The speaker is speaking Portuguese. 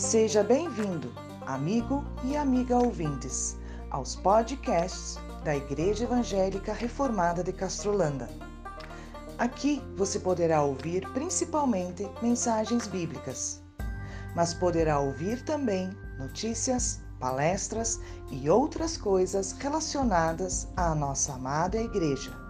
Seja bem-vindo, amigo e amiga ouvintes, aos podcasts da Igreja Evangélica Reformada de Castrolanda. Aqui você poderá ouvir principalmente mensagens bíblicas, mas poderá ouvir também notícias, palestras e outras coisas relacionadas à nossa amada Igreja.